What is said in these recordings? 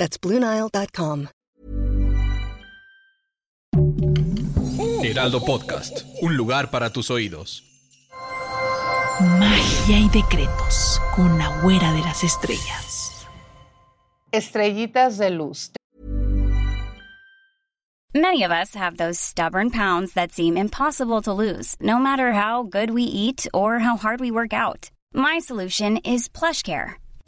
That's BlueNile.com. Heraldo Podcast, un lugar para tus oídos. Magia y decretos con la güera de las estrellas. Estrellitas de luz. Many of us have those stubborn pounds that seem impossible to lose, no matter how good we eat or how hard we work out. My solution is PlushCare.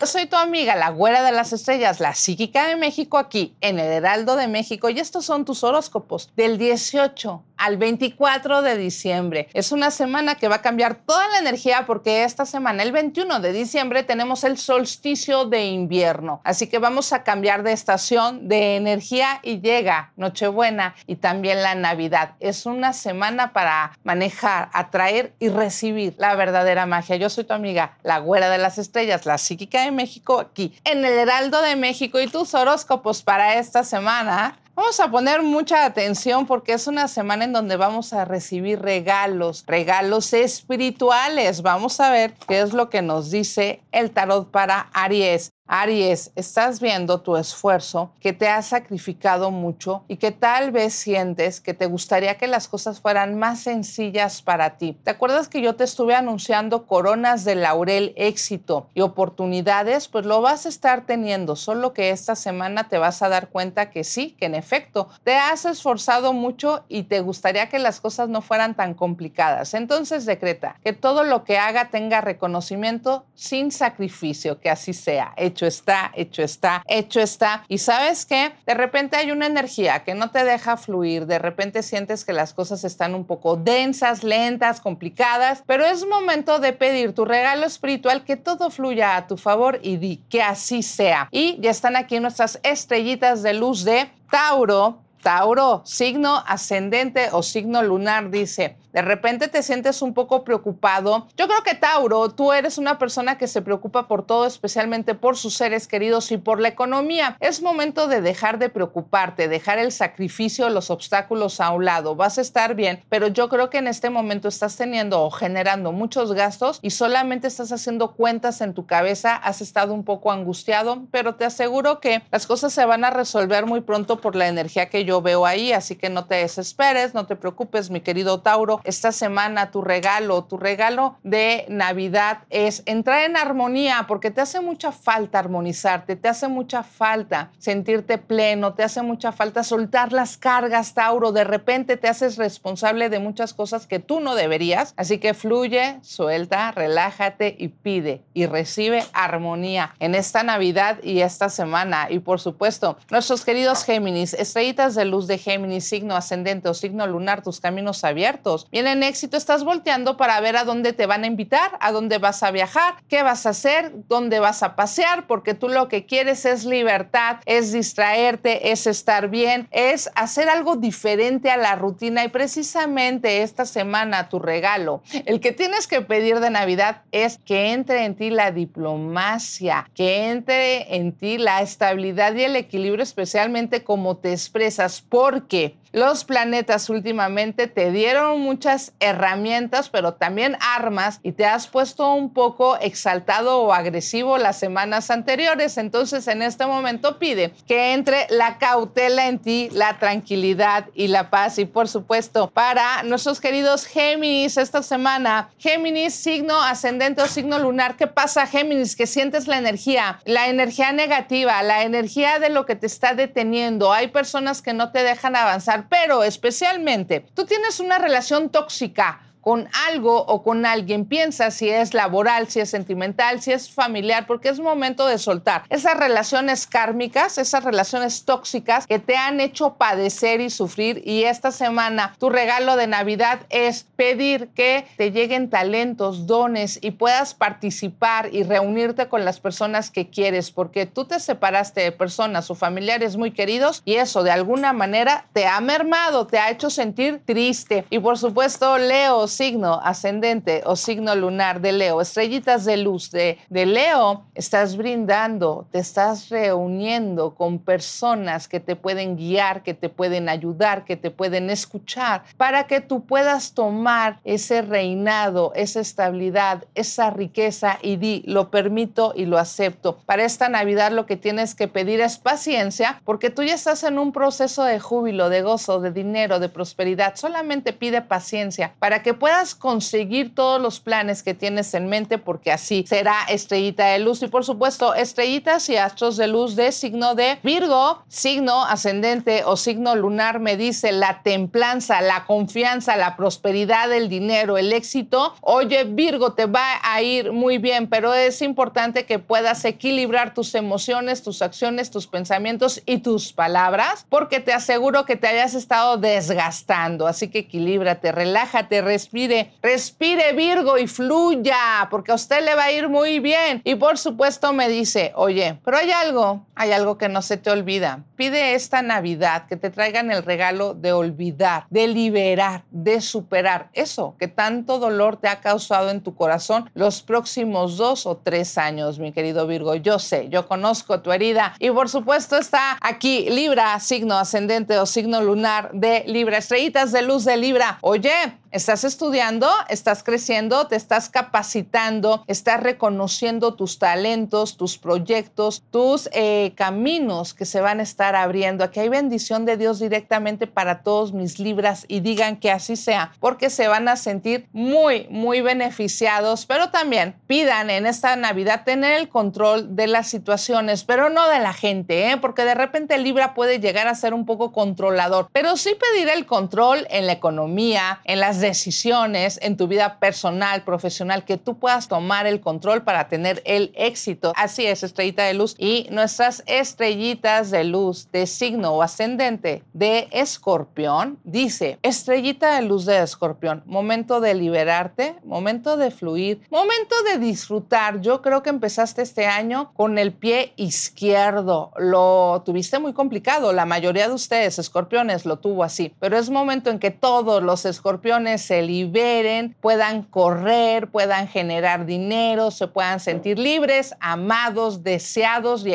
Yo soy tu amiga, la güera de las estrellas, la psíquica de México, aquí en el Heraldo de México. Y estos son tus horóscopos del 18 al 24 de diciembre. Es una semana que va a cambiar toda la energía porque esta semana, el 21 de diciembre, tenemos el solsticio de invierno. Así que vamos a cambiar de estación, de energía y llega Nochebuena y también la Navidad. Es una semana para manejar, atraer y recibir la verdadera magia. Yo soy tu amiga, la güera de las estrellas, la psíquica de México, aquí en el Heraldo de México y tus horóscopos para esta semana. Vamos a poner mucha atención porque es una semana en donde vamos a recibir regalos, regalos espirituales. Vamos a ver qué es lo que nos dice el tarot para Aries. Aries, estás viendo tu esfuerzo, que te has sacrificado mucho y que tal vez sientes que te gustaría que las cosas fueran más sencillas para ti. ¿Te acuerdas que yo te estuve anunciando coronas de laurel, éxito y oportunidades? Pues lo vas a estar teniendo, solo que esta semana te vas a dar cuenta que sí, que en efecto, te has esforzado mucho y te gustaría que las cosas no fueran tan complicadas. Entonces decreta que todo lo que haga tenga reconocimiento sin sacrificio, que así sea está, hecho está, hecho está. Y sabes qué, de repente hay una energía que no te deja fluir, de repente sientes que las cosas están un poco densas, lentas, complicadas, pero es momento de pedir tu regalo espiritual, que todo fluya a tu favor y di que así sea. Y ya están aquí nuestras estrellitas de luz de Tauro. Tauro, signo ascendente o signo lunar, dice, de repente te sientes un poco preocupado. Yo creo que Tauro, tú eres una persona que se preocupa por todo, especialmente por sus seres queridos y por la economía. Es momento de dejar de preocuparte, dejar el sacrificio, los obstáculos a un lado. Vas a estar bien, pero yo creo que en este momento estás teniendo o generando muchos gastos y solamente estás haciendo cuentas en tu cabeza. Has estado un poco angustiado, pero te aseguro que las cosas se van a resolver muy pronto por la energía que yo veo ahí, así que no te desesperes, no te preocupes, mi querido Tauro esta semana tu regalo, tu regalo de Navidad es entrar en armonía, porque te hace mucha falta armonizarte, te hace mucha falta sentirte pleno, te hace mucha falta soltar las cargas, Tauro. De repente te haces responsable de muchas cosas que tú no deberías. Así que fluye, suelta, relájate y pide y recibe armonía en esta Navidad y esta semana. Y por supuesto, nuestros queridos Géminis, estrellitas luz de Géminis, signo ascendente o signo lunar, tus caminos abiertos. Vienen éxito, estás volteando para ver a dónde te van a invitar, a dónde vas a viajar, qué vas a hacer, dónde vas a pasear, porque tú lo que quieres es libertad, es distraerte, es estar bien, es hacer algo diferente a la rutina. Y precisamente esta semana tu regalo, el que tienes que pedir de Navidad es que entre en ti la diplomacia, que entre en ti la estabilidad y el equilibrio, especialmente como te expresas, porque los planetas últimamente te dieron muchas herramientas, pero también armas y te has puesto un poco exaltado o agresivo las semanas anteriores. Entonces en este momento pide que entre la cautela en ti, la tranquilidad y la paz. Y por supuesto, para nuestros queridos Géminis esta semana, Géminis, signo ascendente o signo lunar, ¿qué pasa Géminis? Que sientes la energía, la energía negativa, la energía de lo que te está deteniendo. Hay personas que no te dejan avanzar pero especialmente tú tienes una relación tóxica con algo o con alguien. Piensa si es laboral, si es sentimental, si es familiar, porque es momento de soltar esas relaciones kármicas, esas relaciones tóxicas que te han hecho padecer y sufrir. Y esta semana tu regalo de Navidad es pedir que te lleguen talentos, dones y puedas participar y reunirte con las personas que quieres, porque tú te separaste de personas o familiares muy queridos y eso de alguna manera te ha mermado, te ha hecho sentir triste. Y por supuesto, Leo, signo ascendente o signo lunar de Leo, estrellitas de luz de, de Leo, estás brindando, te estás reuniendo con personas que te pueden guiar, que te pueden ayudar, que te pueden escuchar, para que tú puedas tomar ese reinado, esa estabilidad, esa riqueza y di, lo permito y lo acepto. Para esta Navidad lo que tienes que pedir es paciencia, porque tú ya estás en un proceso de júbilo, de gozo, de dinero, de prosperidad. Solamente pide paciencia para que puedas conseguir todos los planes que tienes en mente, porque así será estrellita de luz. Y por supuesto, estrellitas y astros de luz de signo de Virgo, signo ascendente o signo lunar, me dice la templanza, la confianza, la prosperidad, el dinero, el éxito. Oye, Virgo, te va a ir muy bien, pero es importante que puedas equilibrar tus emociones, tus acciones, tus pensamientos y tus palabras, porque te aseguro que te hayas estado desgastando. Así que equilíbrate, relájate, respire, respire Virgo y fluya, porque a usted le va a ir muy bien. Y por supuesto me dice, oye, pero hay algo, hay algo que no se te olvida. Pide esta Navidad que te traigan el regalo de olvidar, de liberar, de superar eso que tanto dolor te ha causado en tu corazón los próximos dos o tres años, mi querido Virgo. Yo sé, yo conozco tu herida y por supuesto está aquí Libra, signo ascendente o signo lunar de Libra, estrellitas de luz de Libra. Oye, Estás estudiando, estás creciendo, te estás capacitando, estás reconociendo tus talentos, tus proyectos, tus eh, caminos que se van a estar abriendo. Aquí hay bendición de Dios directamente para todos mis libras y digan que así sea, porque se van a sentir muy, muy beneficiados, pero también pidan en esta Navidad tener el control de las situaciones, pero no de la gente, ¿eh? porque de repente Libra puede llegar a ser un poco controlador, pero sí pedir el control en la economía, en las decisiones en tu vida personal, profesional, que tú puedas tomar el control para tener el éxito. Así es, estrellita de luz. Y nuestras estrellitas de luz de signo o ascendente de escorpión, dice, estrellita de luz de escorpión, momento de liberarte, momento de fluir, momento de disfrutar. Yo creo que empezaste este año con el pie izquierdo. Lo tuviste muy complicado. La mayoría de ustedes, escorpiones, lo tuvo así. Pero es momento en que todos los escorpiones se liberen, puedan correr, puedan generar dinero, se puedan sentir libres, amados, deseados y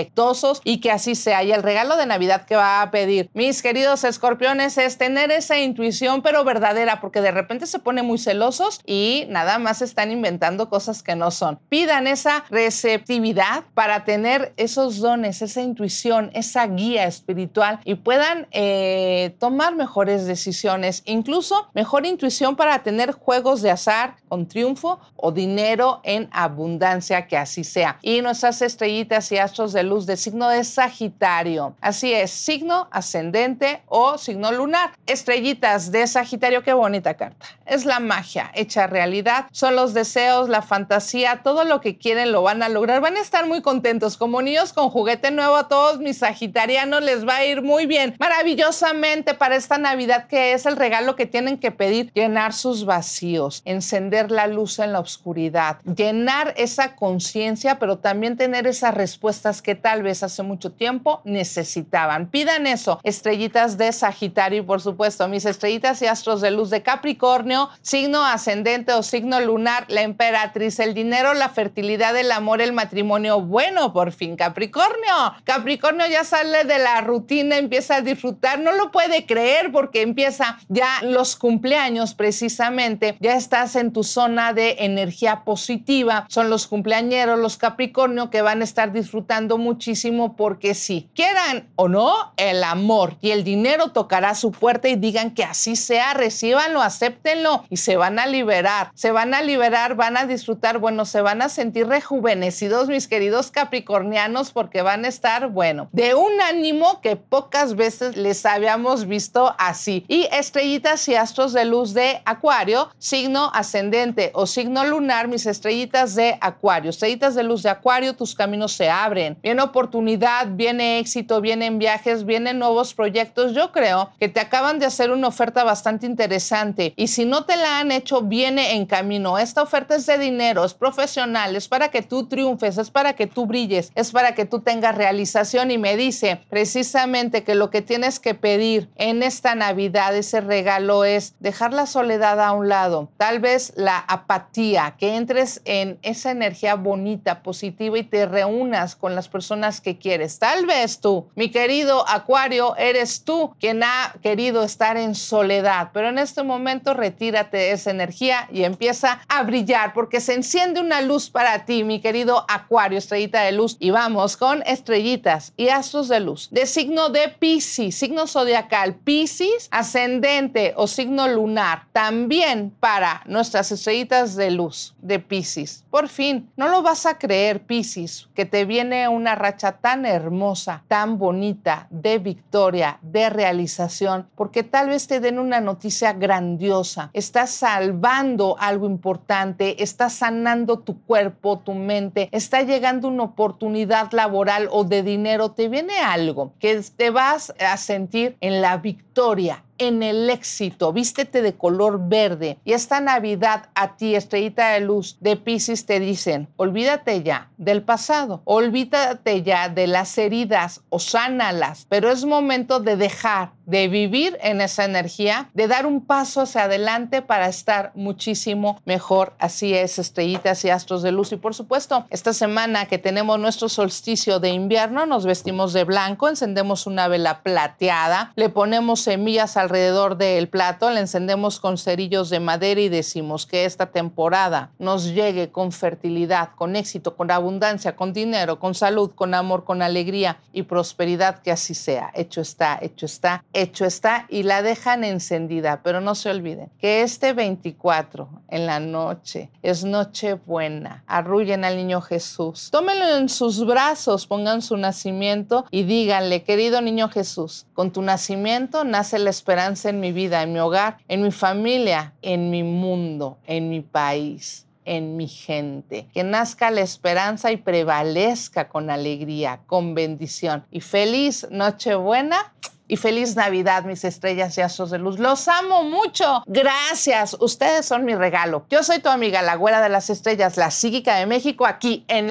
y que así sea. Y el regalo de Navidad que va a pedir, mis queridos escorpiones, es tener esa intuición pero verdadera, porque de repente se ponen muy celosos y nada más están inventando cosas que no son. Pidan esa receptividad para tener esos dones, esa intuición, esa guía espiritual y puedan eh, tomar mejores decisiones, incluso mejor intuición para tener juegos de azar con triunfo o dinero en abundancia, que así sea. Y nuestras estrellitas y astros de luz de signo de Sagitario. Así es, signo ascendente o signo lunar. Estrellitas de Sagitario, qué bonita carta. Es la magia hecha realidad. Son los deseos, la fantasía, todo lo que quieren lo van a lograr. Van a estar muy contentos. Como niños con juguete nuevo a todos mis sagitarianos les va a ir muy bien. Maravillosamente para esta Navidad que es el regalo que tienen que pedir sus vacíos, encender la luz en la oscuridad, llenar esa conciencia, pero también tener esas respuestas que tal vez hace mucho tiempo necesitaban. Pidan eso, estrellitas de Sagitario por supuesto mis estrellitas y astros de luz de Capricornio, signo ascendente o signo lunar, la emperatriz, el dinero, la fertilidad, el amor, el matrimonio. Bueno, por fin Capricornio. Capricornio ya sale de la rutina, empieza a disfrutar, no lo puede creer porque empieza ya los cumpleaños precisamente, ya estás en tu zona de energía positiva. Son los cumpleañeros, los Capricornio, que van a estar disfrutando muchísimo porque si quieran o no, el amor y el dinero tocará su puerta y digan que así sea, recíbanlo, acéptenlo y se van a liberar. Se van a liberar, van a disfrutar, bueno, se van a sentir rejuvenecidos, mis queridos capricornianos, porque van a estar, bueno, de un ánimo que pocas veces les habíamos visto así. Y estrellitas y astros de luz de Acuario, signo ascendente o signo lunar, mis estrellitas de Acuario, estrellitas de luz de Acuario, tus caminos se abren. Viene oportunidad, viene éxito, vienen viajes, vienen nuevos proyectos. Yo creo que te acaban de hacer una oferta bastante interesante y si no te la han hecho, viene en camino. Esta oferta es de dinero, es profesional, es para que tú triunfes, es para que tú brilles, es para que tú tengas realización y me dice precisamente que lo que tienes que pedir en esta Navidad, ese regalo es dejar la soledad a un lado, tal vez la apatía, que entres en esa energía bonita, positiva y te reúnas con las personas que quieres. Tal vez tú, mi querido Acuario, eres tú quien ha querido estar en soledad, pero en este momento retírate de esa energía y empieza a brillar porque se enciende una luz para ti, mi querido Acuario, estrellita de luz. Y vamos con estrellitas y astros de luz. De signo de Pisces, signo zodiacal, Pisces, ascendente o signo lunar. También para nuestras estrellitas de luz de Pisces. Por fin, no lo vas a creer, Pisces, que te viene una racha tan hermosa, tan bonita, de victoria, de realización, porque tal vez te den una noticia grandiosa. Estás salvando algo importante, estás sanando tu cuerpo, tu mente, está llegando una oportunidad laboral o de dinero, te viene algo que te vas a sentir en la victoria, en el éxito, vístete de color verde. Y esta Navidad a ti, estrellita de luz de Pisces, te dicen, olvídate ya del pasado, olvídate ya de las heridas o sánalas, pero es momento de dejar de vivir en esa energía, de dar un paso hacia adelante para estar muchísimo mejor. Así es, estrellitas y astros de luz. Y por supuesto, esta semana que tenemos nuestro solsticio de invierno, nos vestimos de blanco, encendemos una vela plateada, le ponemos semillas alrededor del plato, le encendemos con cerillos de madera y decimos que esta temporada nos llegue con fertilidad, con éxito, con abundancia, con dinero, con salud, con amor, con alegría y prosperidad, que así sea. Hecho está, hecho está hecho está y la dejan encendida. Pero no se olviden que este 24 en la noche es noche buena. Arrullen al niño Jesús. Tómenlo en sus brazos, pongan su nacimiento y díganle, querido niño Jesús, con tu nacimiento nace la esperanza en mi vida, en mi hogar, en mi familia, en mi mundo, en mi país en mi gente. Que nazca la esperanza y prevalezca con alegría, con bendición. Y feliz Nochebuena y feliz Navidad, mis estrellas y astros de luz. Los amo mucho. Gracias. Ustedes son mi regalo. Yo soy tu amiga, la güera de las estrellas, la psíquica de México, aquí en.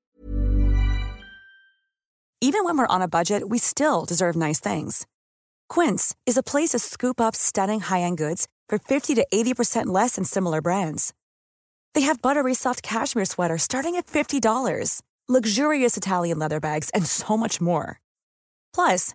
Even when we're on a budget, we still deserve nice things. Quince is a place to scoop up stunning high-end goods for 50 to 80% less than similar brands. They have buttery soft cashmere sweaters starting at $50, luxurious Italian leather bags, and so much more. Plus,